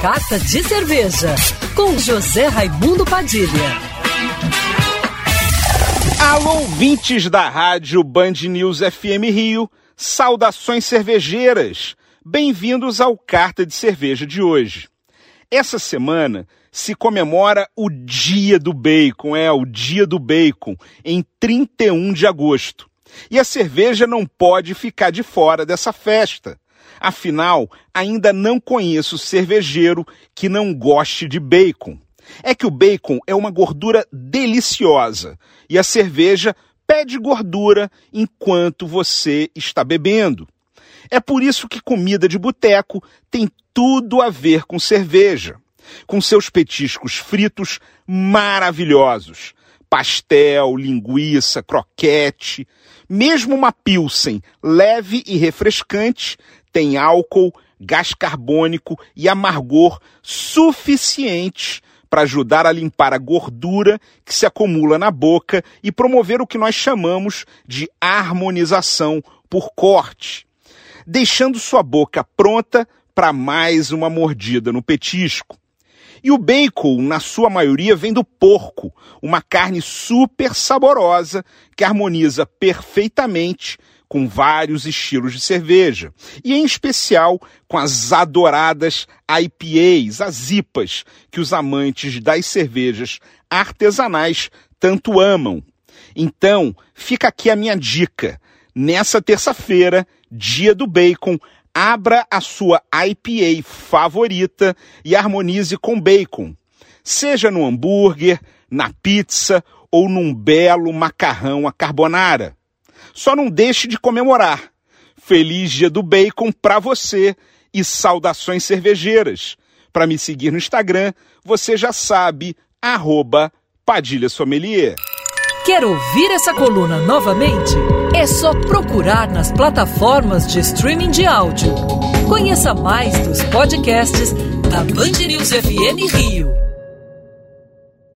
Carta de Cerveja, com José Raimundo Padilha. Alô, ouvintes da rádio Band News FM Rio, saudações cervejeiras. Bem-vindos ao Carta de Cerveja de hoje. Essa semana se comemora o Dia do Bacon, é o Dia do Bacon, em 31 de agosto. E a cerveja não pode ficar de fora dessa festa. Afinal, ainda não conheço cervejeiro que não goste de bacon. É que o bacon é uma gordura deliciosa e a cerveja pede gordura enquanto você está bebendo. É por isso que comida de boteco tem tudo a ver com cerveja, com seus petiscos fritos maravilhosos, pastel, linguiça, croquete, mesmo uma pilsen leve e refrescante tem álcool, gás carbônico e amargor suficientes para ajudar a limpar a gordura que se acumula na boca e promover o que nós chamamos de harmonização por corte, deixando sua boca pronta para mais uma mordida no petisco. E o bacon, na sua maioria, vem do porco, uma carne super saborosa que harmoniza perfeitamente com vários estilos de cerveja, e em especial com as adoradas IPAs, as IPAs, que os amantes das cervejas artesanais tanto amam. Então, fica aqui a minha dica. Nessa terça-feira, dia do bacon, abra a sua IPA favorita e harmonize com bacon. Seja no hambúrguer, na pizza ou num belo macarrão à carbonara. Só não deixe de comemorar. Feliz Dia do Bacon para você e saudações cervejeiras. Para me seguir no Instagram, você já sabe, arroba Padilha Sommelier. Quer ouvir essa coluna novamente? É só procurar nas plataformas de streaming de áudio. Conheça mais dos podcasts da Band News FM Rio.